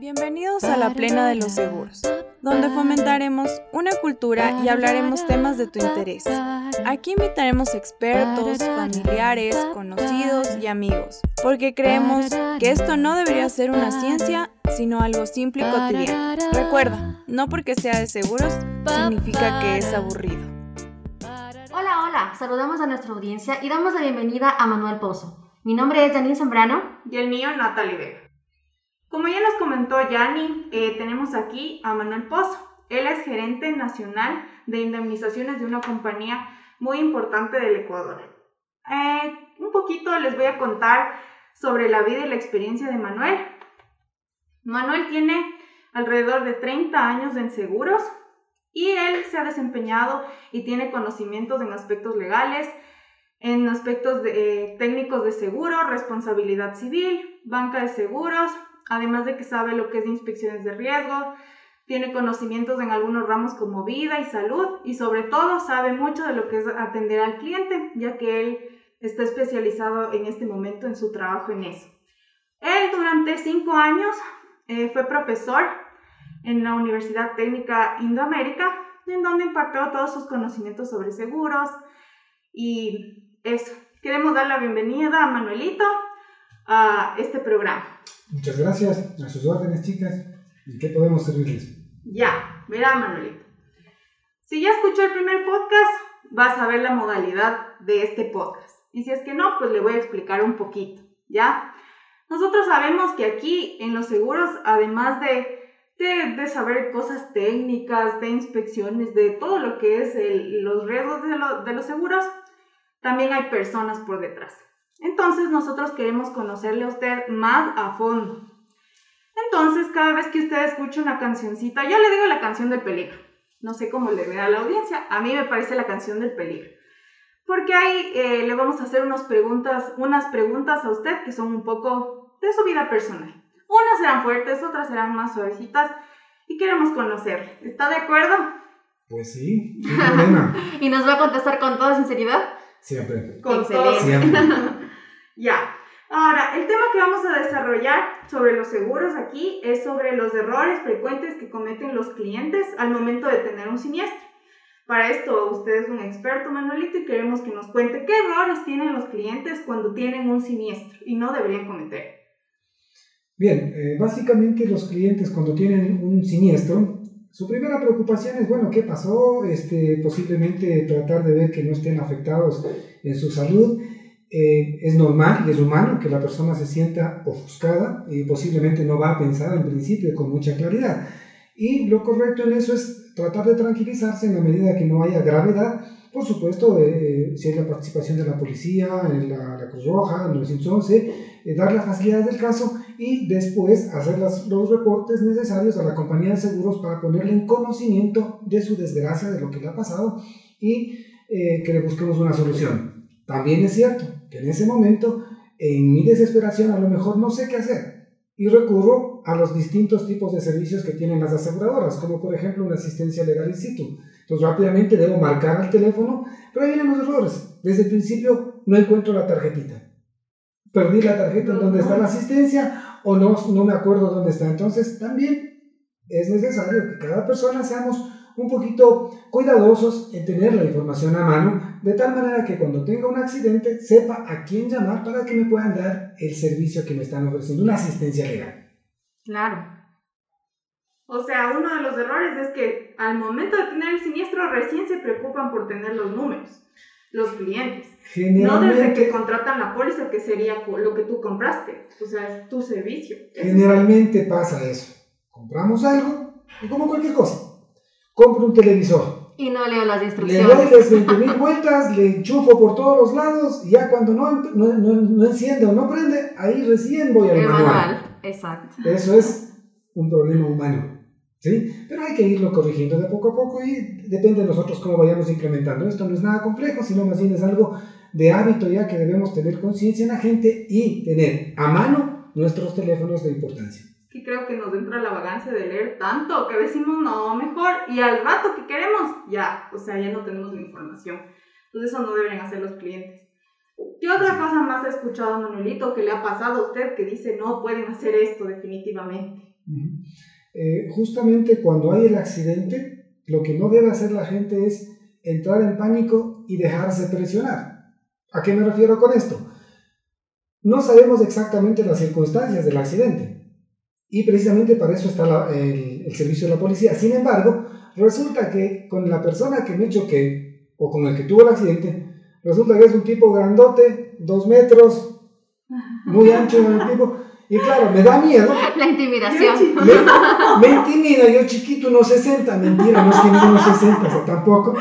Bienvenidos a la Plena de los Seguros, donde fomentaremos una cultura y hablaremos temas de tu interés. Aquí invitaremos expertos, familiares, conocidos y amigos, porque creemos que esto no debería ser una ciencia, sino algo simple y cotidiano. Recuerda, no porque sea de seguros, significa que es aburrido. Hola, hola, saludamos a nuestra audiencia y damos la bienvenida a Manuel Pozo. Mi nombre es Janine Zambrano. Y el mío, Natalie Vega. Como ya nos comentó Yanni, eh, tenemos aquí a Manuel Pozo. Él es gerente nacional de indemnizaciones de una compañía muy importante del Ecuador. Eh, un poquito les voy a contar sobre la vida y la experiencia de Manuel. Manuel tiene alrededor de 30 años en seguros y él se ha desempeñado y tiene conocimientos en aspectos legales, en aspectos eh, técnicos de seguro, responsabilidad civil, banca de seguros, además de que sabe lo que es inspecciones de riesgo, tiene conocimientos en algunos ramos como vida y salud y sobre todo sabe mucho de lo que es atender al cliente, ya que él está especializado en este momento en su trabajo en eso. Él durante cinco años eh, fue profesor en la Universidad Técnica Indoamérica, en donde impartió todos sus conocimientos sobre seguros y eso. Queremos dar la bienvenida a Manuelito a este programa. Muchas gracias. A sus órdenes, chicas. ¿Y qué podemos servirles? Ya, verá, Manuelito. Si ya escuchó el primer podcast, vas a ver la modalidad de este podcast. Y si es que no, pues le voy a explicar un poquito, ¿ya? Nosotros sabemos que aquí en los seguros, además de, de, saber cosas técnicas, de inspecciones, de todo lo que es los riesgos de, de los seguros, también hay personas por detrás. Entonces nosotros queremos conocerle a usted más a fondo. Entonces cada vez que usted escucha una cancioncita, yo le digo la canción del peligro. No sé cómo le ve a la audiencia, a mí me parece la canción del peligro. Porque ahí eh, le vamos a hacer unas preguntas, unas preguntas a usted que son un poco de su vida personal. Unas serán fuertes, otras serán más suavecitas y queremos conocerle. ¿Está de acuerdo? Pues sí, sin problema. ¿Y nos va a contestar con toda sinceridad? Siempre. Con todo. Siempre. Ya. Ahora, el tema que vamos a desarrollar sobre los seguros aquí es sobre los errores frecuentes que cometen los clientes al momento de tener un siniestro. Para esto, usted es un experto, Manuelito, y queremos que nos cuente qué errores tienen los clientes cuando tienen un siniestro y no deberían cometer. Bien, eh, básicamente los clientes cuando tienen un siniestro, su primera preocupación es, bueno, ¿qué pasó? Este, posiblemente tratar de ver que no estén afectados en su salud eh, es normal y es humano que la persona se sienta ofuscada y posiblemente no va a pensar en principio con mucha claridad. Y lo correcto en eso es tratar de tranquilizarse en la medida que no haya gravedad. Por supuesto, eh, si hay la participación de la policía, la, la Cruz Roja, el 911, eh, dar las facilidades del caso y después hacer los reportes necesarios a la compañía de seguros para ponerle en conocimiento de su desgracia, de lo que le ha pasado y que le busquemos una solución. También es cierto que en ese momento, en mi desesperación, a lo mejor no sé qué hacer y recurro a los distintos tipos de servicios que tienen las aseguradoras, como por ejemplo una asistencia legal in situ. Entonces rápidamente debo marcar el teléfono, pero ahí vienen los errores. Desde el principio no encuentro la tarjetita. Perdí la tarjeta en donde está la asistencia o no, no me acuerdo dónde está. Entonces también es necesario que cada persona seamos un poquito cuidadosos en tener la información a mano, de tal manera que cuando tenga un accidente sepa a quién llamar para que me puedan dar el servicio que me están ofreciendo, una asistencia legal. Claro. O sea, uno de los errores es que al momento de tener el siniestro recién se preocupan por tener los números, los clientes. No desde que contratan la póliza, que sería lo que tú compraste, o sea, es tu servicio. Generalmente pasa eso. Compramos algo y como cualquier cosa compro un televisor. Y no leo las instrucciones. Le doy las 20 mil vueltas, le enchufo por todos los lados y ya cuando no, no, no, enciende o no prende, ahí recién voy al manual. manual. Exacto. Eso es un problema humano. ¿sí? Pero hay que irlo corrigiendo de poco a poco y depende de nosotros cómo vayamos implementando. Esto no es nada complejo, sino más bien es algo de hábito ya que debemos tener conciencia en la gente y tener a mano nuestros teléfonos de importancia que creo que nos entra la vagancia de leer tanto que decimos no, mejor, y al rato que queremos, ya, o sea, ya no tenemos la información. Entonces eso no deben hacer los clientes. ¿Qué otra cosa más ha escuchado Manuelito que le ha pasado a usted que dice no pueden hacer esto definitivamente? Eh, justamente cuando hay el accidente, lo que no debe hacer la gente es entrar en pánico y dejarse presionar. ¿A qué me refiero con esto? No sabemos exactamente las circunstancias del accidente y precisamente para eso está el, el, servicio de la policía. Sin embargo, resulta que con la persona que me choqué o con el que tuvo el accidente, resulta que es un tipo grandote, dos metros, muy ancho el tipo, y claro, me da miedo. La intimidación. Me, intimida, yo chiquito, unos 60, mentira, no es que unos 60, o sea, tampoco.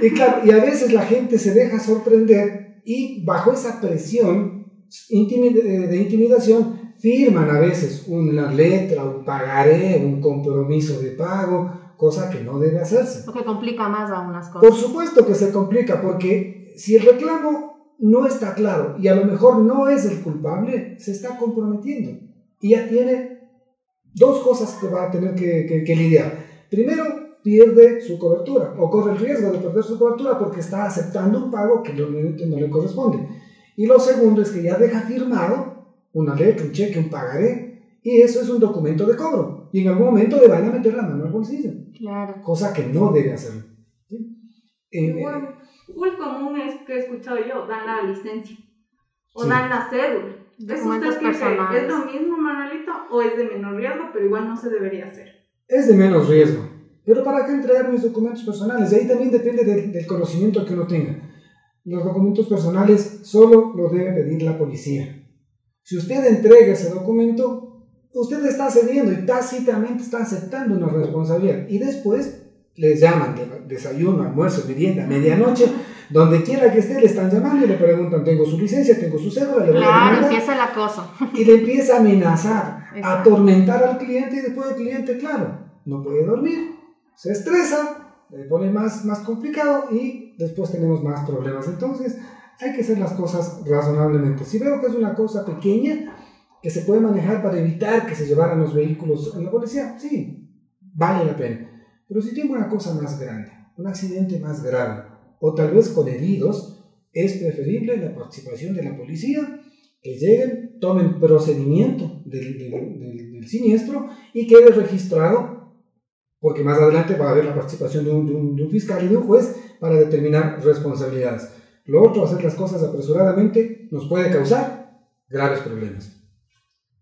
Y claro, y a veces la gente se deja sorprender y bajo esa presión eh, de intimidación firman a veces una letra, un pagaré, un compromiso de pago, cosa que no debe hacerse. Lo que complica más a unas cosas. Por supuesto que se complica, porque si el reclamo no está claro y a lo mejor no es el culpable, se está comprometiendo y ya tiene dos cosas que va a tener que, que, lidiar. Primero, pierde su cobertura o corre el riesgo de perder su cobertura porque está aceptando un pago que no le corresponde. Y lo segundo es que ya deja firmado una letra, un cheque, un pagaré y eso es un documento de cobro y en algún momento le van a meter la mano al bolsillo. Claro. Cosa que no debe hacer. Eh, full común es que he escuchado yo, dan la licencia o dan la cédula. ¿Es ¿Es lo mismo, Manuelito, o es de menor riesgo, pero igual no se debería hacer? Es de menos riesgo. Pero ¿para qué entregar mis documentos personales? ahí también depende del conocimiento que uno tenga. Los documentos personales solo los debe pedir la policía. Si usted entrega ese documento, usted está cediendo y tácitamente está aceptando una responsabilidad. Y después les llaman de desayuno, almuerzo, merienda, medianoche, donde quiera que esté, le están llamando y le preguntan, tengo su licencia, tengo su cédula, le voy claro, empieza el acoso. Y le empieza a amenazar, a atormentar al cliente y después el cliente, claro, no puede dormir, se estresa, le pone más, más complicado y después tenemos más problemas. Entonces, hay que hacer las cosas razonablemente. Si veo que es una cosa pequeña, que se puede manejar para evitar que se llevaran los vehículos en la policía, sí, vale la pena. Pero si tengo una cosa más grande, un accidente más grave, o tal vez con heridos, es preferible la participación de la policía, que lleguen, tomen procedimiento del, del, siniestro y quede registrado, porque más adelante va a haber la participación de un, de un fiscal y de un juez para determinar responsabilidades. Lo otro, hacer las cosas apresuradamente, nos puede causar graves problemas.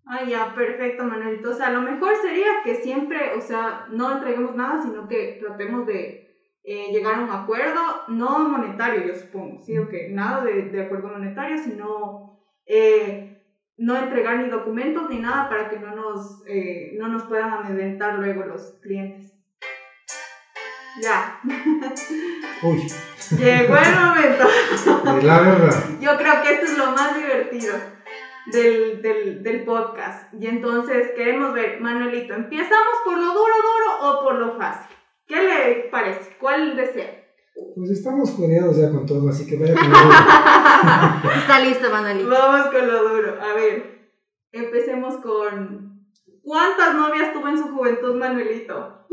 Ah, ya, perfecto, Manuelito. O sea, lo mejor sería que siempre, o sea, no entreguemos nada, sino que tratemos de eh, llegar a un acuerdo, no monetario, yo supongo, ¿sí? O que nada de, de, acuerdo monetario, sino eh, no entregar ni documentos ni nada para que no nos, eh, no nos puedan amedrentar luego los clientes. Ya. Uy. Llegó el momento. La verdad. Yo creo que esto es lo más divertido del, del, del, podcast. Y entonces queremos ver, Manuelito, ¿empezamos por lo duro, duro o por lo fácil? ¿Qué le parece? ¿Cuál desea? Pues estamos coreados ya con todo, así que vaya con lo duro. Está listo, Manuelito. Vamos con lo duro. A ver, empecemos con... ¿Cuántas novias tuvo en su juventud, Manuelito?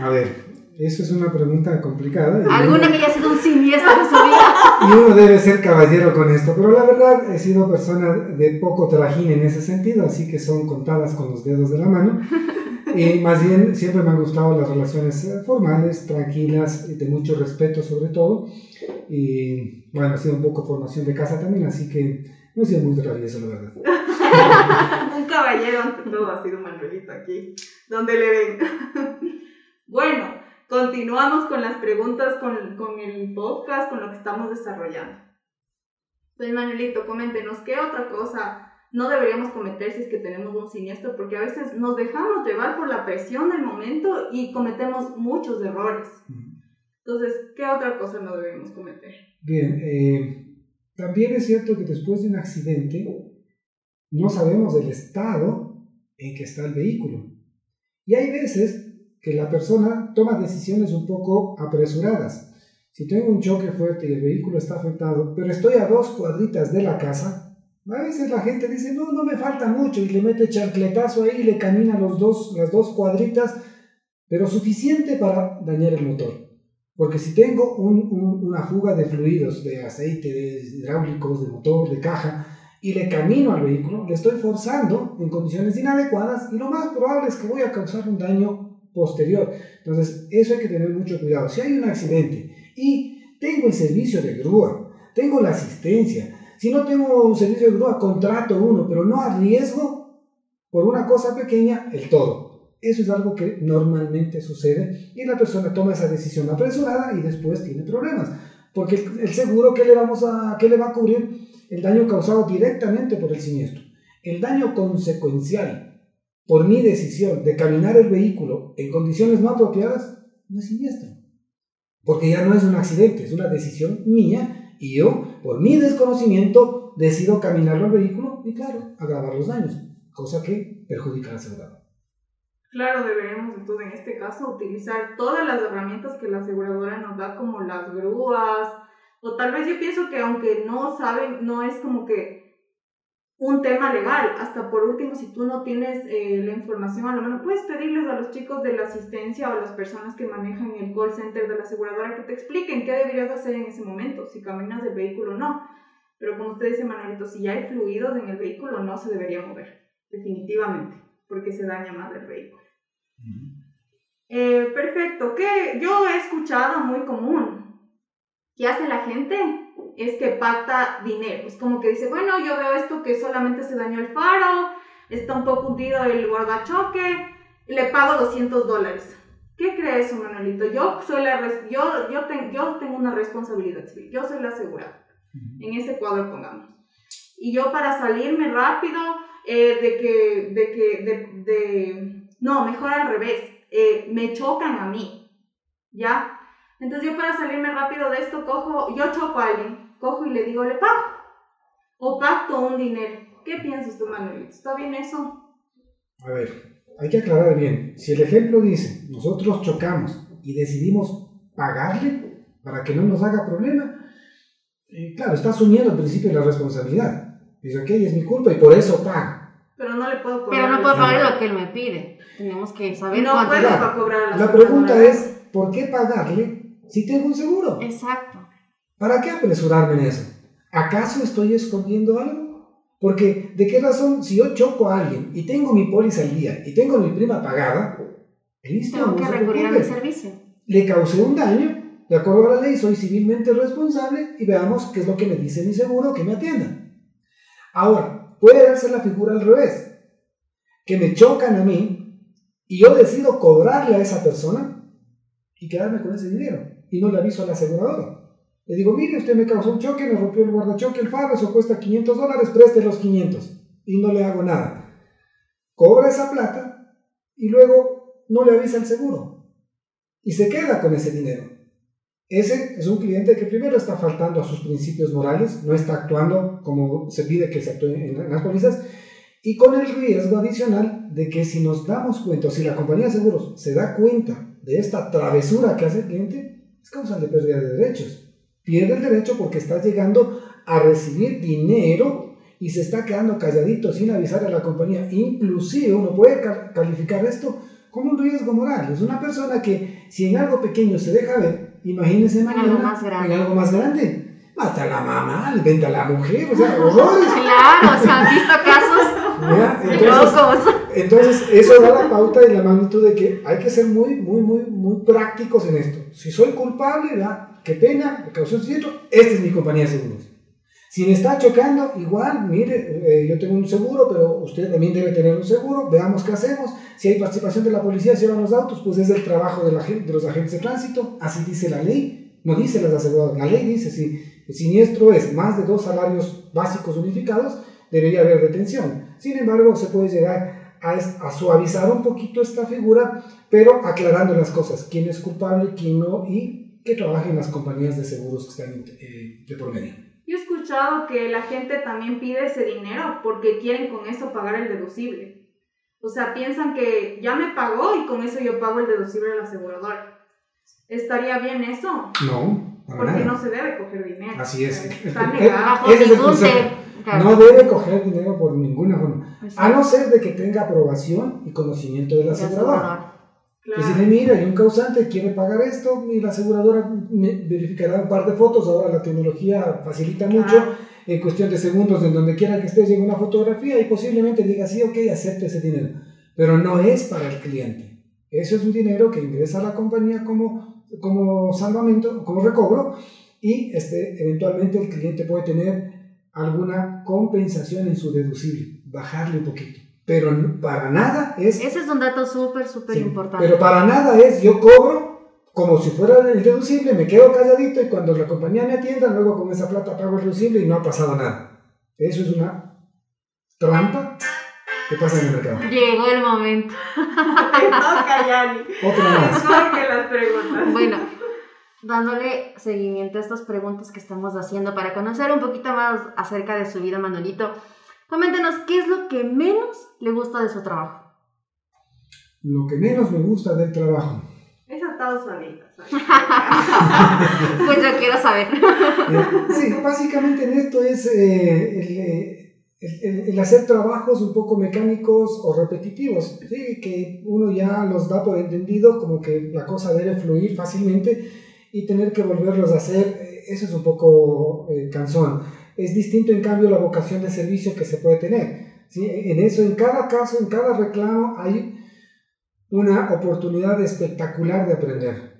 A ver, eso es una pregunta complicada. Alguna que haya sido un siniestro de su vida. Y uno debe ser caballero con esto, pero la verdad he sido persona de poco trajín en ese sentido, así que son contadas con los dedos de la mano. Y más bien siempre me han gustado las relaciones eh, formales, tranquilas, y de mucho respeto sobre todo. Y bueno, ha sido un poco formación de casa también, así que no he sido muy travieso, la verdad. un caballero ante todo ha sido Manuelito aquí, donde le ven. bueno, continuamos con las preguntas con, con el podcast, con lo que estamos desarrollando. Pues Manuelito, coméntenos, ¿qué otra cosa no deberíamos cometer si es que tenemos un siniestro? Porque a veces nos dejamos llevar por la presión del momento y cometemos muchos errores. Entonces, ¿qué otra cosa no deberíamos cometer? Bien, eh, también es cierto que después de un accidente no sabemos el estado en que está el vehículo. Y hay veces que la persona toma decisiones un poco apresuradas. Si tengo un choque fuerte y el vehículo está afectado, pero estoy a dos cuadritas de la casa, a veces la gente dice, no, no me falta mucho y le mete chancletazo ahí y le camina los dos, las dos cuadritas, pero suficiente para dañar el motor. Porque si tengo una fuga de fluidos, de aceite, de hidráulicos, de motor, de caja, y le camino al vehículo, le estoy forzando en condiciones inadecuadas y lo más probable es que voy a causar un daño posterior. Entonces, eso hay que tener mucho cuidado. Si hay un accidente y tengo el servicio de grúa, tengo la asistencia, si no tengo un servicio de grúa, contrato uno, pero no arriesgo por una cosa pequeña el todo. Eso es algo que normalmente sucede y la persona toma esa decisión apresurada y después tiene problemas. Porque el seguro, ¿qué le, vamos a, qué le va a cubrir? el daño causado directamente por el siniestro. El daño consecuencial por mi decisión de caminar el vehículo en condiciones no apropiadas no es siniestro. Porque ya no es un accidente, es una decisión mía y yo, por mi desconocimiento, decido caminarlo al vehículo y, claro, agravar los daños, cosa que perjudica al asegurador. Claro, deberemos entonces en este caso utilizar todas las herramientas que la aseguradora nos da, como las grúas, o tal vez yo pienso que aunque no saben, no es como que un tema legal. Hasta por último, si tú no tienes eh, la información a lo mejor puedes pedirles a los chicos de la asistencia o a las personas que manejan el call center de la aseguradora que te expliquen qué deberías hacer en ese momento, si caminas el vehículo o no. Pero como usted dice, Manuelito, si ya hay fluidos en el vehículo, no se debería mover, definitivamente, porque se daña más el vehículo. Eh, perfecto, que yo he escuchado muy común ¿Qué hace la gente? Es que pacta dinero. Es como que dice, bueno, yo veo esto que solamente se dañó el faro, está un poco hundido el guardachoque, le pago 200 dólares. ¿Qué crees, Manuelito? Yo, soy la yo, yo, yo tengo una responsabilidad civil, yo soy la asegurada. En ese cuadro pongamos. Y yo para salirme rápido eh, de que, de que, de, de, no, mejor al revés, eh, me chocan a mí, ¿ya? Entonces yo para salirme rápido de esto, cojo, yo choco a alguien, cojo y le digo, le pago. O pacto un dinero. ¿Qué piensas tú, Manuel? ¿Está bien eso? A ver, hay que aclarar bien. Si el ejemplo dice, nosotros chocamos y decidimos pagarle para que no nos haga problema, eh, claro, está asumiendo al principio la responsabilidad. Dice, ok, es mi culpa y por eso pago. Pero no le puedo cobrar. Pero no puedo pagar lo que él me pide. Tenemos que saber no cuánto. No cobrar la pregunta es, ¿por qué pagarle si tengo un seguro? Exacto. ¿Para qué apresurarme en eso? ¿Acaso estoy escondiendo algo? Porque, ¿de qué razón, si yo choco a alguien y tengo mi póliza al día y tengo mi prima pagada, listo, tengo que recurrir a mi servicio. Le causé un daño, de acuerdo a la ley, soy civilmente responsable y veamos qué es lo que me dice mi seguro, que me atienda. Ahora, puede darse la figura al revés, que me chocan a mí y yo decido cobrarle a esa persona y quedarme con ese dinero y no le aviso a la aseguradora. Le digo, mire, usted me causó un choque, me rompió el guardachoque, el faro, eso cuesta 500 dólares, preste los 500 y no le hago nada. Cobra esa plata y luego no le avisa al seguro y se queda con ese dinero. Ese es un cliente que primero está faltando a sus principios morales, no está actuando como se pide que se actúe en las pólizas y con el riesgo adicional de que si nos damos cuenta, o si la compañía de seguros se da cuenta de esta travesura que hace el cliente, es causa de pérdida de derechos. Pierde el derecho porque está llegando a recibir dinero y se está quedando calladito sin avisar a la compañía. Inclusive uno puede calificar esto como un riesgo moral. Es una persona que si en algo pequeño se deja ver, imagínese mañana en algo más grande. Mata a la mamá, le vende a la mujer, o sea, horrores. Claro, se han visto casos entonces, entonces, eso da la pauta y la magnitud de que hay que ser muy, muy, muy, muy prácticos en esto. Si soy culpable, ¿verdad? qué pena, me causó un siniestro, esta es mi compañía de seguros. Si me está chocando, igual, mire, eh, yo tengo un seguro, pero usted también debe tener un seguro, veamos qué hacemos. Si hay participación de la policía, si llevan los autos, pues es el trabajo de, la, de los agentes de tránsito, así dice la ley, no dice las aseguradoras, la ley dice si el siniestro es más de dos salarios básicos unificados, debería haber detención. Sin embargo, se puede llegar a, suavizar un poquito esta figura, pero aclarando las cosas, quién es culpable, quién no, y que trabajen las compañías de seguros que están eh, de por medio. Yo he escuchado que la gente también pide ese dinero porque quieren con eso pagar el deducible. O sea, piensan que ya me pagó y con eso yo pago el deducible al asegurador. ¿Estaría bien eso? No, porque no se debe coger dinero. Así es. Está negado. Es el no debe coger dinero por ninguna forma, a no ser de que tenga aprobación y conocimiento de la aseguradora. Que si le mira, hay un causante, quiere pagar esto, y la aseguradora verificará un par de fotos, ahora la tecnología facilita mucho, en cuestión de segundos, en donde quiera que estés, llega una fotografía y posiblemente diga, sí, ok, acepte ese dinero. Pero no es para el cliente. Eso es un dinero que ingresa a la compañía como, como salvamento, como recobro, y este, eventualmente el cliente puede tener alguna compensación en su deducible, bajarle un poquito. Pero para nada es... Ese es un dato súper, súper importante. Pero para nada es yo cobro como si fuera el deducible, me quedo calladito y cuando la compañía me atienda, luego con esa plata pago el deducible y no ha pasado nada. Eso es una trampa que pasa en el mercado. Llegó el momento. Te toca, Yani. Otra más. Las preguntas. Bueno, dándole seguimiento a estas preguntas que estamos haciendo para conocer un poquito más acerca de su vida, Manolito, coméntenos qué es lo que menos le gusta de su trabajo. Lo que menos me gusta del trabajo. Es Estados Unidos. pues yo quiero saber. Eh, sí, básicamente en esto es eh, el, eh, el, el, hacer trabajos un poco mecánicos o repetitivos, ¿sí? que uno ya los da por entendido, como que la cosa debe fluir fácilmente y tener que volverlos a hacer, eso es un poco cansón. Es distinto, en cambio, la vocación de servicio que se puede tener. ¿sí? En eso, en cada caso, en cada reclamo, hay una oportunidad espectacular de aprender.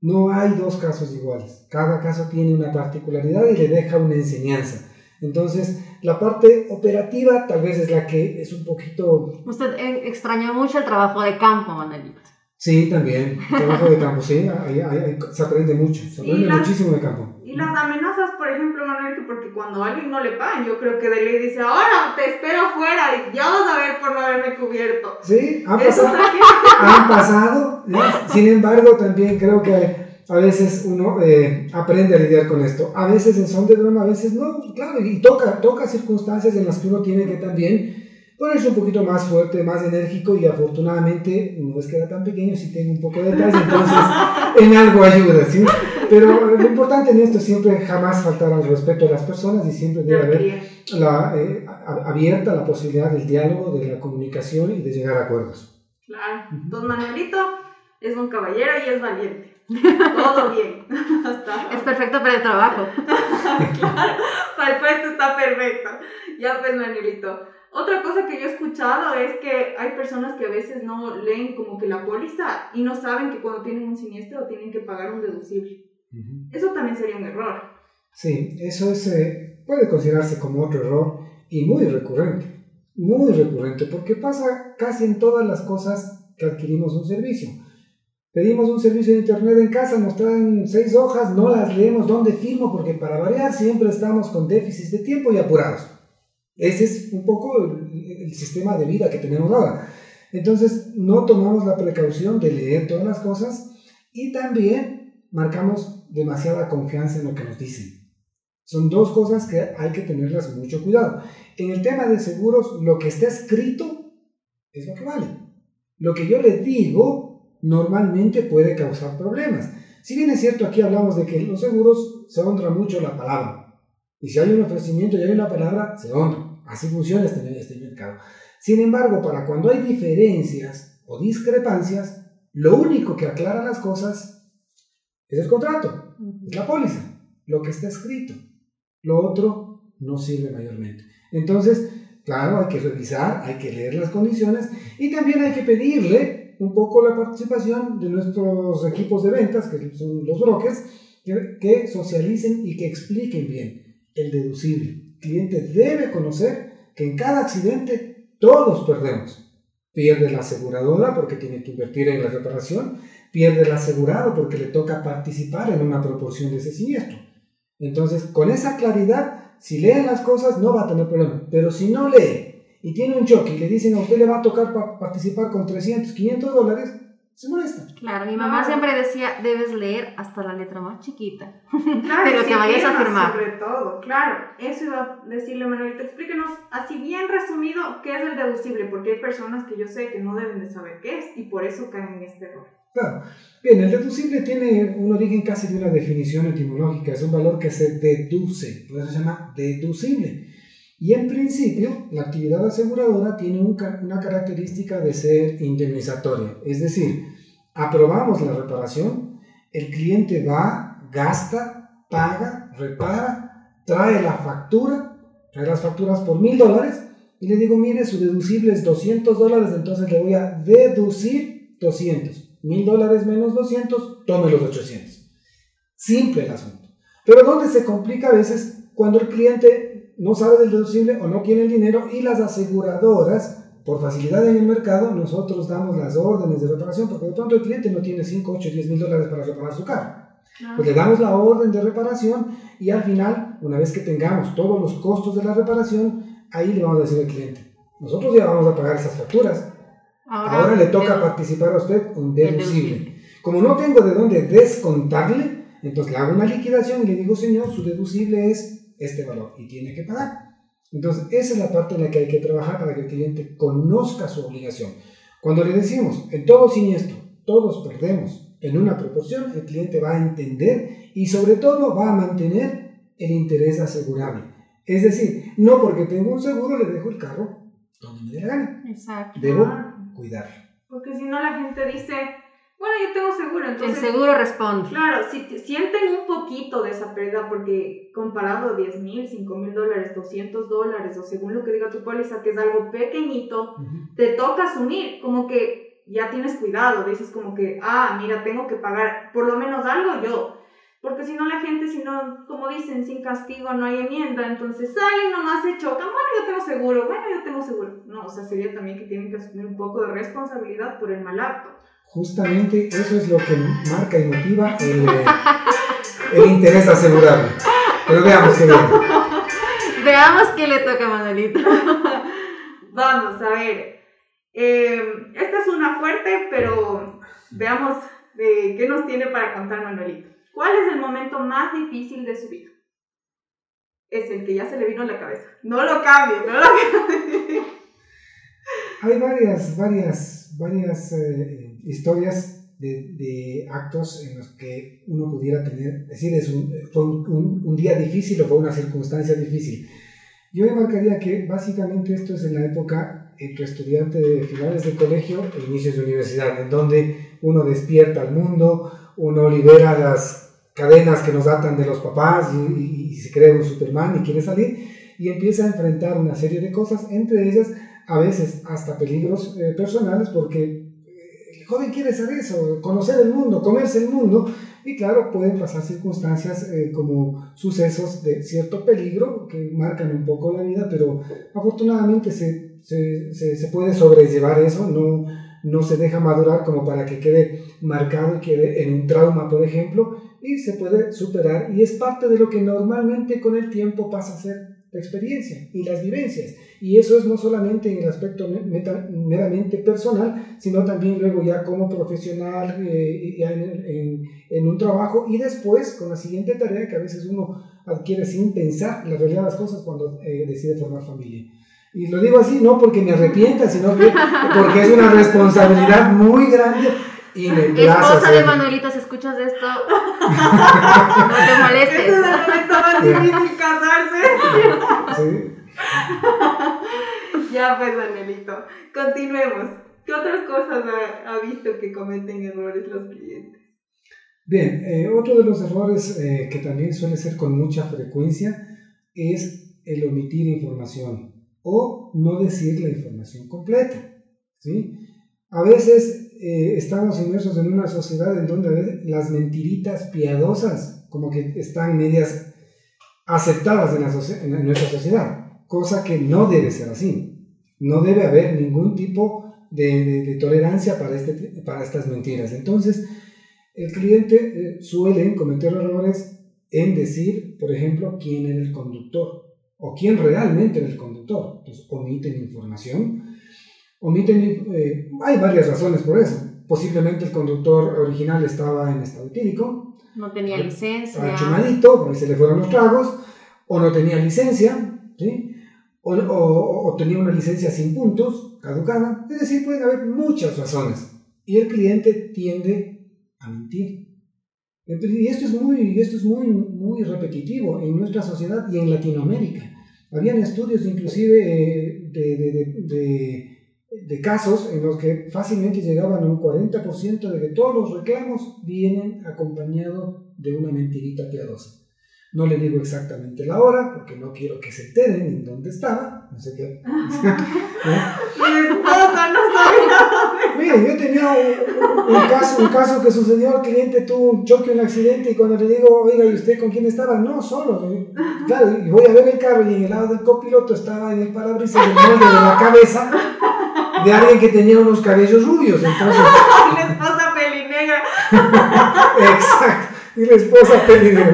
No hay dos casos iguales. Cada caso tiene una particularidad y le deja una enseñanza. Entonces, la parte operativa tal vez es la que es un poquito... Usted eh, extrañó mucho el trabajo de campo, Manuelito. Sí, también. Trabajo de campo, sí. se aprende mucho. Se aprende muchísimo de campo. Y las amenazas, por ejemplo, Manuelito, porque cuando a alguien no le pagan, yo creo que de ley dice, ahora te espero afuera y ya vas a ver por no haberme cubierto. Sí, han pasado. han pasado. Sin embargo, también creo que a veces uno eh, aprende a lidiar con esto. A veces en son de broma, a veces no, claro, y toca, toca circunstancias en las que uno tiene que también ponerse un poquito más fuerte, más enérgico y afortunadamente no es que era tan pequeño, si tengo un poco de detalle, entonces en algo ayuda, ¿sí? Pero lo importante en esto es siempre jamás faltar al respeto de las personas y siempre debe haber la, eh, abierta la posibilidad del diálogo, de la comunicación y de llegar a acuerdos. Claro, don Manuelito es un caballero y es valiente. Todo bien. Es perfecto para el trabajo. claro, para el puesto está perfecto. Ya pues, Manuelito. Otra cosa que yo he escuchado es que hay personas que a veces no leen como que la póliza y no saben que cuando tienen un siniestro tienen que pagar un deducible. Eso también sería un error. Sí, eso es, eh, puede considerarse como otro error y muy recurrente. Muy recurrente, porque pasa casi en todas las cosas que adquirimos un servicio. Pedimos un servicio de internet en casa, nos traen seis hojas, no las leemos, ¿dónde firmo? Porque para variar siempre estamos con déficits de tiempo y apurados. Ese es un poco el, sistema de vida que tenemos ahora. Entonces, no tomamos la precaución de leer todas las cosas y también marcamos demasiada confianza en lo que nos dicen. Son dos cosas que hay que tenerlas mucho cuidado. En el tema de seguros, lo que está escrito es lo que vale. Lo que yo le digo normalmente puede causar problemas. Si bien es cierto, aquí hablamos de que los seguros se honra mucho la palabra. Y si hay un ofrecimiento y hay una palabra, se honra. Así funciona este, este mercado. Sin embargo, para cuando hay diferencias o discrepancias, lo único que aclara las cosas es el contrato, es la póliza, lo que está escrito. Lo otro no sirve mayormente. Entonces, claro, hay que revisar, hay que leer las condiciones y también hay que pedirle un poco la participación de nuestros equipos de ventas, que son los brokers, que, socialicen y que expliquen bien el deducible cliente debe conocer que en cada accidente todos perdemos. Pierde la aseguradora porque tiene que invertir en la reparación, pierde el asegurado porque le toca participar en una proporción de ese siniestro. Entonces, con esa claridad, si leen las cosas no va a tener problema, pero si no lee y tiene un choque y le dicen a usted le va a tocar participar con 300, 500 dólares, se molesta. Claro, mi mamá siempre decía, debes leer hasta la letra más chiquita de lo que vayas a firmar. Sobre todo, claro. Eso iba a decirle, Manuelita, explíquenos así bien resumido qué es el deducible, porque hay personas que yo sé que no deben de saber qué es y por eso caen en este error. Claro. Bien, el deducible tiene un origen casi de una definición etimológica, es un valor que se deduce, por eso se llama deducible. Y en principio, la actividad aseguradora tiene una característica de ser indemnizatoria, es decir, aprobamos la reparación, el cliente va, gasta, paga, repara, trae la factura trae las facturas por mil dólares y le digo, mire, su deducible es 200 dólares, entonces le voy a deducir 200. Mil dólares menos 200, tome los 800. Simple el asunto. Pero donde se complica a veces cuando el cliente no sabe del deducible o no tiene el dinero y las aseguradoras, por facilidad en el mercado, nosotros damos las órdenes de reparación porque de pronto el cliente no tiene 5, 8, 10 mil dólares para reparar su carro. Pues le damos la orden de reparación y al final, una vez que tengamos todos los costos de la reparación, ahí le vamos a decir al cliente, nosotros ya vamos a pagar esas facturas. Ahora, le toca participar a usted un deducible. Como no tengo de dónde descontarle, entonces le hago una liquidación y le digo, señor, su deducible es este valor y tiene que pagar. Entonces, esa es la parte en la que hay que trabajar para que el cliente conozca su obligación. Cuando le decimos, en todo siniestro, todos perdemos en una proporción, el cliente va a entender y sobre todo va a mantener el interés asegurable. Es decir, no porque tengo un seguro le dejo el carro donde me dé la gana. Exacto. Debo cuidarlo. Porque si no la gente dice, bueno, yo tengo seguro, entonces... El seguro responde. Claro, si sienten un poquito de esa pérdida, porque comparado a 10 mil, 5 mil dólares, 200 dólares, o según lo que diga tu póliza, que es algo pequeñito, te toca asumir, como que ya tienes cuidado, dices como que, ah, mira, tengo que pagar por lo menos algo yo. Porque si no la gente, si no, como dicen, sin castigo no hay enmienda, entonces salen nomás se chocan, bueno, yo tengo seguro, bueno, yo tengo seguro. No, o sea, sería también que tienen que asumir un poco de responsabilidad por el mal acto. Justamente eso es lo que marca y motiva el, eh, el interés asegurable. Pero veamos qué viene. Veamos qué le toca a Manuelito. Vamos a ver. Eh, esta es una fuerte, pero veamos eh, qué nos tiene para contar Manuelito. ¿Cuál es el momento más difícil de su vida? Es el que ya se le vino a la cabeza. No lo cambie, no lo cambie. Hay varias, varias, varias eh, historias de, de, actos en los que uno pudiera tener, decir, es un, fue un, un, día difícil o fue una circunstancia difícil. Yo me marcaría que básicamente esto es en la época entre estudiante de finales de colegio e inicios de universidad, en donde uno despierta al mundo, uno libera las cadenas que nos atan de los papás y, se cree un Superman y quiere salir y empieza a enfrentar una serie de cosas, entre ellas a veces hasta peligros eh, personales porque joven quiere hacer eso, conocer el mundo, comerse el mundo. Y claro, pueden pasar circunstancias eh, como sucesos de cierto peligro que marcan un poco la vida, pero afortunadamente se, se, se, se puede sobrellevar eso, no, no se deja madurar como para que quede marcado y quede en un trauma, por ejemplo, y se puede superar. Y es parte de lo que normalmente con el tiempo pasa a ser la experiencia y las vivencias. Y eso es no solamente en el aspecto meta, meramente personal, sino también luego ya como profesional eh, ya en, en, en, un trabajo y después con la siguiente tarea que a veces uno adquiere sin pensar la realidad de las cosas cuando eh, decide formar familia. Y lo digo así no porque me arrepienta, sino que, porque es una responsabilidad muy grande y me Esposa de Manuelito, si escuchas esto, no te molestes. Este es el momento más difícil casarse. Sí. ya pues, Manuelito, continuemos. ¿Qué otras cosas ha, ha, visto que cometen errores los clientes? Bien, eh, otro de los errores eh, que también suele ser con mucha frecuencia es el omitir información o no decir la información completa. ¿sí? A veces eh, estamos inmersos en una sociedad en donde las mentiritas piadosas como que están medias aceptadas en, la en nuestra sociedad, cosa que no debe ser así. No debe haber ningún tipo de, de, de tolerancia para, este, para estas mentiras. Entonces, el cliente eh, suele cometer errores en decir, por ejemplo, quién era el conductor o quién realmente era el conductor. Entonces, omiten información. Omiten, eh, hay varias razones por eso. Posiblemente el conductor original estaba en estado etílico. No tenía licencia. Estaba chumadito, por ahí se le fueron los tragos. O no tenía licencia, ¿sí? O, o, o tenía una licencia sin puntos, caducada. Es decir, pueden haber muchas razones. Y el cliente tiende a mentir. Y esto es muy, esto es muy, muy repetitivo en nuestra sociedad y en Latinoamérica. Habían estudios inclusive de, de, de, de, casos en los que fácilmente llegaban a un 40% de que todos los reclamos vienen acompañados de una mentirita piadosa. No le digo exactamente la hora porque no quiero que se enteren en dónde estaba. No sé qué. Mire, yo tenía un, un caso, un caso que sucedió, el cliente tuvo un choque, un accidente, y cuando le digo, oiga, ¿y usted con quién estaba? No, solo. Claro, y voy a ver el carro, y en el lado del copiloto estaba en el parabrisas el molde de la cabeza de alguien que tenía unos cabellos rubios. Entonces, Mi esposa pelinegra. exacto, y la esposa peligro.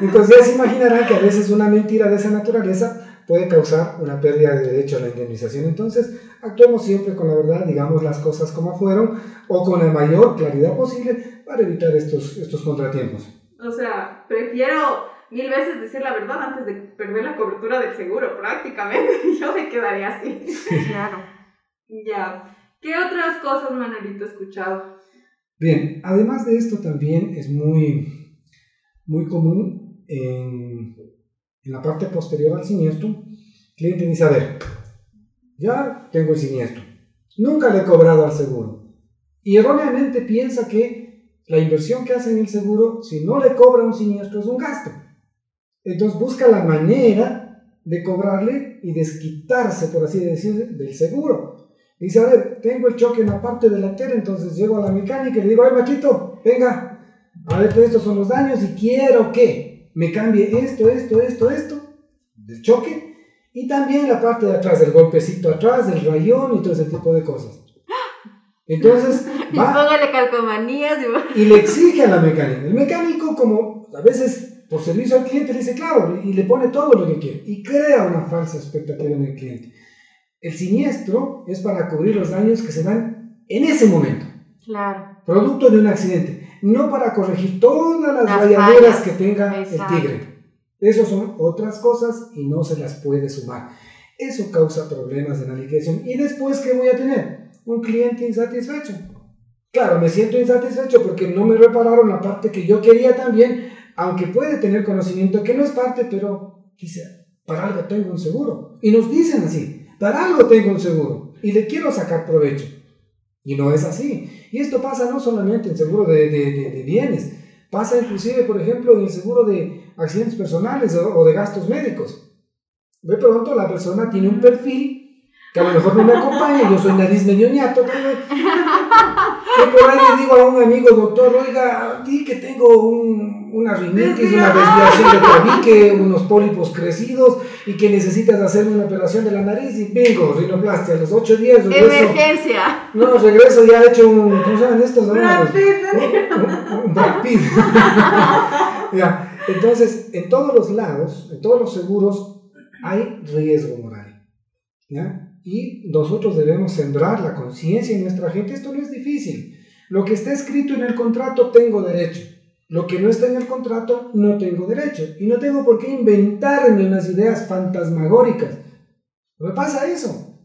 Entonces ya se imaginarán que a veces una mentira de esa naturaleza puede causar una pérdida de derecho a la indemnización. Entonces, actuemos siempre con la verdad, digamos las cosas como fueron o con la mayor claridad posible para evitar estos, estos contratiempos. O sea, prefiero mil veces decir la verdad antes de perder la cobertura del seguro, prácticamente. Yo me quedaría así. Claro. Ya. ¿Qué otras cosas, Manuelito, he escuchado? Bien, además de esto también es muy, muy común en, en la parte posterior al siniestro, cliente dice, a ver, ya tengo el siniestro, nunca le he cobrado al seguro. Y erróneamente piensa que la inversión que hace en el seguro, si no le cobra un siniestro, es un gasto. Entonces busca la manera de cobrarle y desquitarse, por así decir, del seguro. Dice, a ver, tengo el choque en la parte delantera, entonces llego a la mecánica y le digo, ay, machito, venga, a ver, estos son los daños y quiero que me cambie esto, esto, esto, esto, del choque, y también la parte de atrás, del golpecito atrás, del rayón y todo ese tipo de cosas. Entonces, Y va póngale calcomanías y... y le exige a la mecánica. El mecánico, como a veces por servicio al cliente, le dice, claro, y le pone todo lo que quiere, y crea una falsa expectativa en el cliente. El siniestro es para cubrir los daños que se dan en ese momento, Claro. producto de un accidente, no para corregir todas las Las rayaduras que tenga Exacto. el tigre. Eso son otras cosas y no se las puede sumar. Eso causa problemas en la liquidación. ¿Y después qué voy a tener? Un cliente insatisfecho. Claro, me siento insatisfecho porque no me repararon la parte que yo quería también, aunque puede tener conocimiento que no es parte, pero dice, para algo tengo un seguro. Y nos dicen así, para algo tengo un seguro y le quiero sacar provecho. Y no es así. Y esto pasa no solamente en seguro de, de- de- bienes, pasa inclusive, por ejemplo, en el seguro de accidentes personales o, de gastos médicos. De pronto la persona tiene un perfil que a lo mejor no me acompaña, yo soy nariz medio ñato por ahí le digo a un amigo doctor, oiga, di que tengo un, una rinitis, una desviación de tabique, unos pólipos crecidos y que necesitas hacerme una operación de la nariz y bingo, rinoplastia, a los 8 días regreso. Emergencia. No, regreso ya he hecho un, ¿cómo llaman estos? Brad un, Brad Pitt. Ya, Entonces, en todos los lados, en todos los seguros, hay riesgo moral. ¿ya? Y nosotros debemos sembrar la conciencia en nuestra gente. Esto no es difícil. Lo que está escrito en el contrato, tengo derecho. Lo que no está en el contrato, no tengo derecho. Y no tengo por qué inventarme unas ideas fantasmagóricas. No me pasa eso.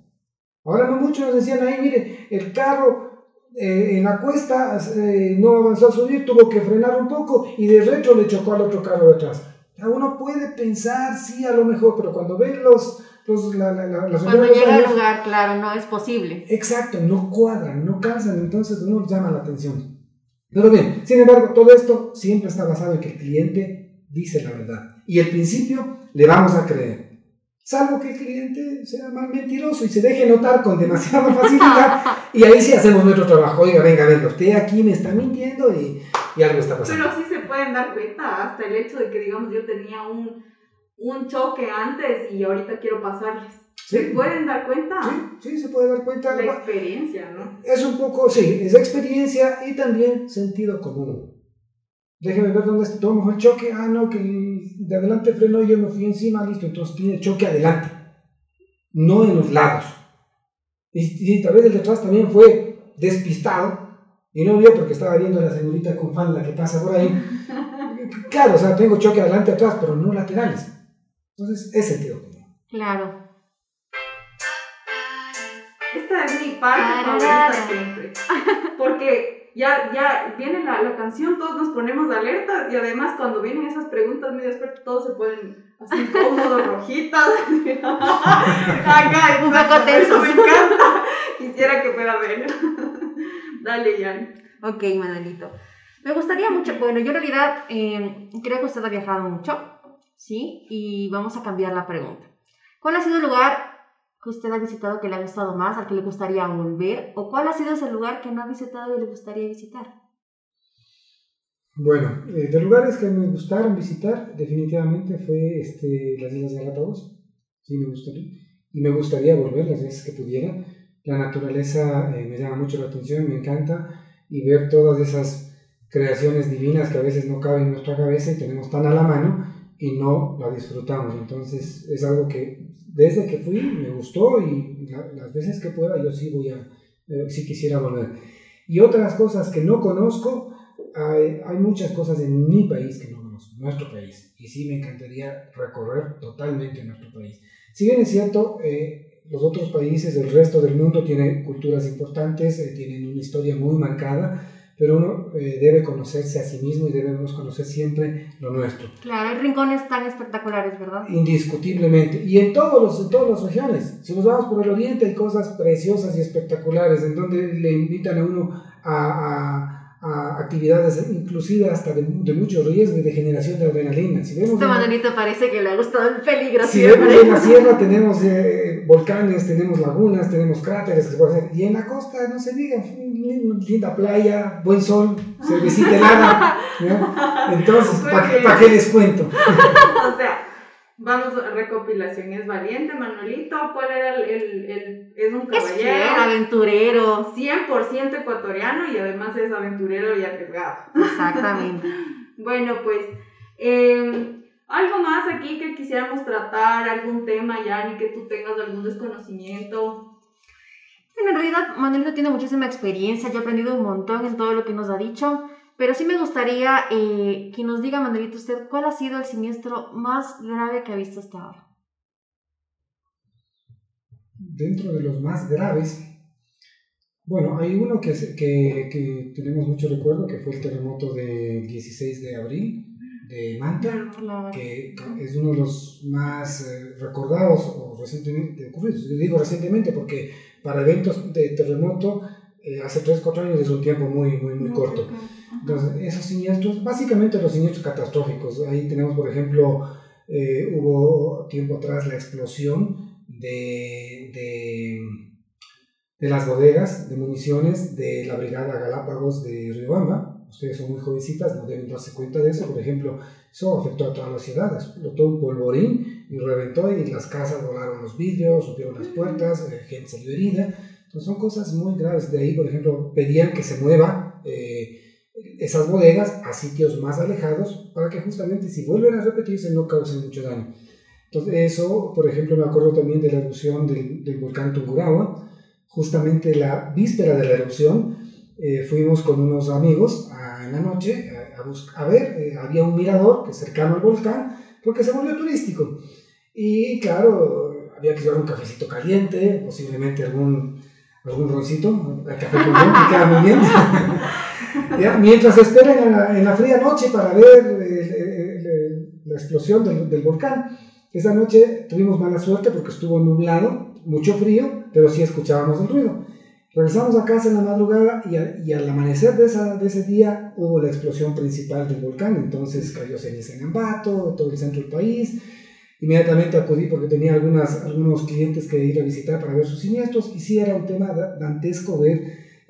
Ahora no muchos nos decían ahí, mire, el carro eh, en la cuesta eh, no avanzó a subir, tuvo que frenar un poco y de retro le chocó al otro carro de atrás. Uno puede pensar, sí, a lo mejor, pero cuando ve los, los, la, la, la, las Cuando llega al lugar, claro, no es posible. Exacto, no cuadran, no calzan, entonces uno llama la atención. Pero bien, sin embargo, todo esto siempre está basado en que el cliente dice la verdad. Y el principio le vamos a creer. Salvo que el cliente sea mal mentiroso y se deje notar con demasiada facilidad. y ahí sí hacemos nuestro trabajo. Oiga, venga, venga, usted aquí me está mintiendo y, y algo está pasando. Pero sí se pueden dar cuenta hasta el hecho de que, digamos, yo tenía un, un choque antes y ahorita quiero pasarles. ¿Se pueden dar cuenta? Sí, sí, se puede dar cuenta. La experiencia, ¿no? Es un poco, sí, es experiencia y también sentido común. Déjeme ver dónde tomamos el choque. Ah, no, que de adelante frenó y yo me fui encima, listo. Entonces tiene choque adelante, no en los lados. Y, y tal vez el de atrás también fue despistado y no vio porque estaba viendo a la señorita con fan la que pasa por ahí. Claro, o sea, tengo choque adelante atrás, pero no laterales. Entonces es sentido común. Claro. Esta es mi parte favorita siempre. Porque ya, ya viene la, la canción, todos nos ponemos alerta y además cuando vienen esas preguntas medio expertas, todos se ponen así cómodos, rojitas. Acá, Un poco tensos. eso me encanta. Quisiera que fuera ver. Dale, Jan. Ok, Manuelito. Me gustaría mucho, bueno, yo en realidad eh, creo que usted ha viajado mucho ¿sí? Y vamos a cambiar la pregunta. ¿Cuál ha sido el lugar que usted ha visitado que le ha gustado más, al que le gustaría volver? ¿O cuál ha sido ese lugar que no ha visitado y le gustaría visitar? Bueno, eh, de lugares que me gustaron visitar, definitivamente fue este, las Islas Galápagos. Sí, me gustaría. Y me gustaría volver las veces que pudiera. La naturaleza eh, me llama mucho la atención, me encanta. Y ver todas esas creaciones divinas que a veces no caben en nuestra cabeza y tenemos tan a la mano y no la disfrutamos. Entonces es algo que desde que fui me gustó y las veces que pueda yo sí voy a, eh, sí quisiera volver. Y otras cosas que no conozco, hay, hay, muchas cosas en mi país que no conozco, nuestro país, y sí me encantaría recorrer totalmente nuestro país. Si bien es cierto, eh, los otros países del resto del mundo tienen culturas importantes, eh, tienen una historia muy marcada, pero uno eh, debe conocerse a sí mismo y debemos conocer siempre lo nuestro. Claro, hay rincones tan espectaculares, ¿verdad? Indiscutiblemente. Y en, todos los, en todas las regiones. Si nos vamos por el oriente hay cosas preciosas y espectaculares en donde le invitan a uno a a actividades inclusive hasta de, de, mucho riesgo y de generación de adrenalina. Si vemos este parece que le ha gustado el peligro. Si vemos en la sierra tenemos eh, volcanes, tenemos lagunas, tenemos cráteres que se pueden hacer. Y en la costa, no se diga, linda playa, buen sol, cervecita helada. Entonces, ¿para qué les cuento? o sea, Vamos, recopilación, es valiente, Manuelito. ¿Cuál era el, el, el es un caballero? Es aventurero. 100% ecuatoriano y además es aventurero y arriesgado. Exactamente. bueno, pues, eh, algo más aquí que quisiéramos tratar, algún tema, Yani, que tú tengas algún desconocimiento. en realidad, Manuelito tiene muchísima experiencia, yo he aprendido un montón en todo lo que nos ha dicho. Pero sí me gustaría eh, que nos diga, Manuelito, usted, ¿cuál ha sido el siniestro más grave que ha visto hasta ahora? Dentro de los más graves, bueno, hay uno que, que, que tenemos mucho recuerdo, que fue el terremoto del 16 de abril de Manta, que es uno de los más eh, recordados o recientemente ocurridos. Digo recientemente porque para eventos de terremoto eh, hace 3, 4 años es un tiempo muy, muy, muy corto. Entonces, esos siniestros, básicamente los siniestros catastróficos, ahí tenemos, por ejemplo, eh, hubo tiempo atrás la explosión de, de, de, las bodegas de municiones de la Brigada Galápagos de Riobamba. Ustedes son muy jovencitas, no deben darse cuenta de eso. Por ejemplo, eso afectó a toda la ciudad, explotó un polvorín y reventó y las casas volaron los vidrios, rompieron las puertas, eh, gente salió herida. Entonces son cosas muy graves. De ahí, por ejemplo, pedían que se mueva eh, esas bodegas a sitios más alejados para que justamente si vuelven a repetirse no causen mucho daño. Entonces eso, por ejemplo, me acuerdo también de la erupción del, del volcán Tungurahua. Justamente la víspera de la erupción eh, fuimos con unos amigos a, en la noche a, a, ver, eh, había un mirador que cercano al volcán porque se volvió turístico. Y claro, había que llevar un cafecito caliente, posiblemente algún algún roncito, el café con que queda muy bien. ¿Ya? Mientras espera en la, en la, fría noche para ver la explosión del, del, volcán. Esa noche tuvimos mala suerte porque estuvo nublado, mucho frío, pero sí escuchábamos el ruido. Regresamos a casa en la madrugada y, a, y al amanecer de, esa, de, ese día hubo la explosión principal del volcán. Entonces cayó ceniza en Ambato, todo el centro del país Inmediatamente acudí porque tenía algunas, algunos clientes que ir a visitar para ver sus siniestros y sí era un tema dantesco ver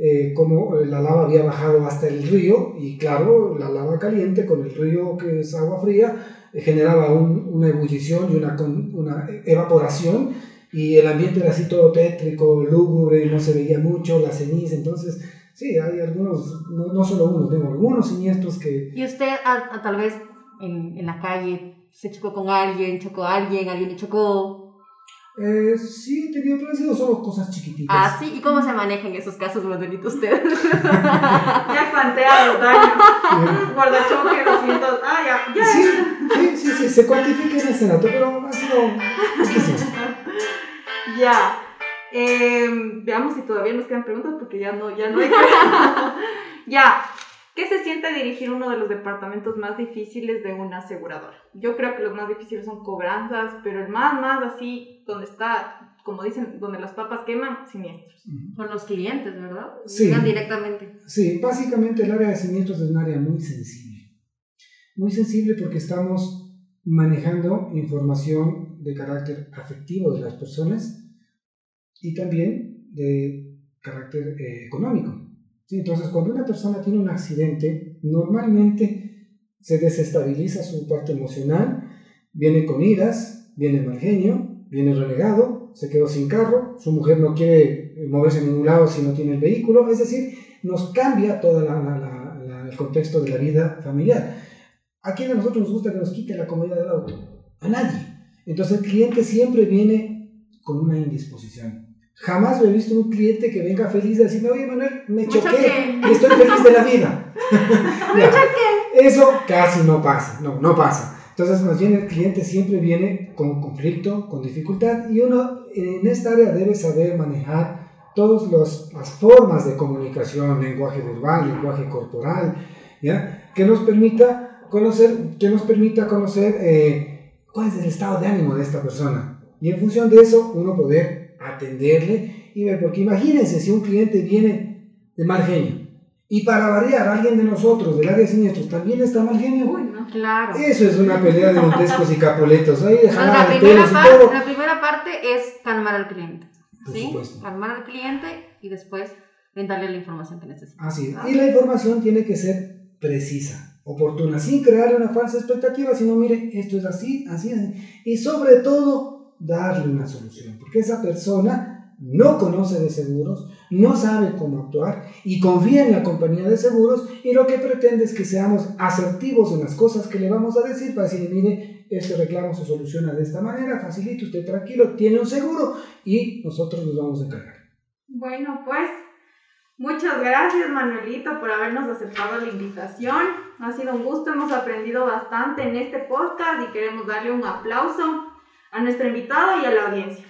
eh, cómo eh, la lava había bajado hasta el río y claro, la lava caliente con el río que es agua fría eh, generaba un, una ebullición y una, una evaporación y el ambiente era así todo tétrico, lúgubre, no se veía mucho, la ceniza, entonces sí, hay algunos, no, no solo uno, tengo algunos siniestros que... Y usted a, a, tal vez en, en la calle se chocó con alguien, chocó a alguien, alguien le chocó. Eh, sí, he tenido, pero han sido solo cosas chiquititas. Ah, sí, ¿y cómo se manejan esos casos, Manuelito, usted? ya cuantea los daños. Guardachoque, 200. Ah, ya, ya. Sí, sí, sí, sí, se cuantifica en ese dato, pero ha sido Ya. Eh, veamos si todavía nos quedan preguntas porque ya no, ya no hay. ya. ¿Qué se siente dirigir uno de los departamentos más difíciles de una aseguradora? Yo creo que los más difíciles son cobranzas, pero el más, más así, donde está, como dicen, donde las papas queman, siniestros. Con los clientes, ¿verdad? Sí. Llegan directamente. Sí, básicamente el área de siniestros es un área muy sensible. Muy sensible porque estamos manejando información de carácter afectivo de las personas y también de carácter eh, económico. Entonces, cuando una persona tiene un accidente, normalmente se desestabiliza su parte emocional, viene con iras, viene mal genio, viene renegado, se quedó sin carro, su mujer no quiere moverse a ningún lado si no tiene el vehículo, es decir, nos cambia todo el contexto de la vida familiar. ¿A quién de nosotros nos gusta que nos quite la comodidad del auto? A nadie. Entonces el cliente siempre viene con una indisposición. Jamás he visto un cliente que venga feliz de decirme, oye Manuel, me, choqué, y estoy feliz de la vida. me choqué. Eso casi no pasa, no, no pasa. Entonces, más bien el cliente siempre viene con conflicto, con dificultad, y uno en esta área debe saber manejar todas las formas de comunicación, lenguaje verbal, lenguaje corporal, ¿ya? que nos permita conocer, que nos permita conocer eh, cuál es el estado de ánimo de esta persona. Y en función de eso, uno poder atenderle y ver, porque imagínense si un cliente viene de mal genio y para variar, alguien de nosotros del área de siniestros también está mal genio. Uy, no, claro. Eso es una pelea de montescos y capoletos. Ahí la, primera parte, la primera parte es calmar al cliente. Por ¿sí? supuesto. Calmar al cliente y después darle la información que necesita. Así es. Y la información tiene que ser precisa, oportuna, sin crear una falsa expectativa, sino mire, esto es así, así, así. Y sobre todo, darle una solución. Porque esa persona no conoce de seguros, no sabe cómo actuar y confía en la compañía de seguros y lo que pretende es que seamos asertivos en las cosas que le vamos a decir para decirle, mire, este reclamo se soluciona de esta manera, facilito, usted tranquilo, tiene un seguro y nosotros nos vamos a encargar. Bueno, pues muchas gracias Manuelito por habernos aceptado la invitación. Ha sido un gusto, hemos aprendido bastante en este podcast y queremos darle un aplauso a nuestro invitado y a la audiencia.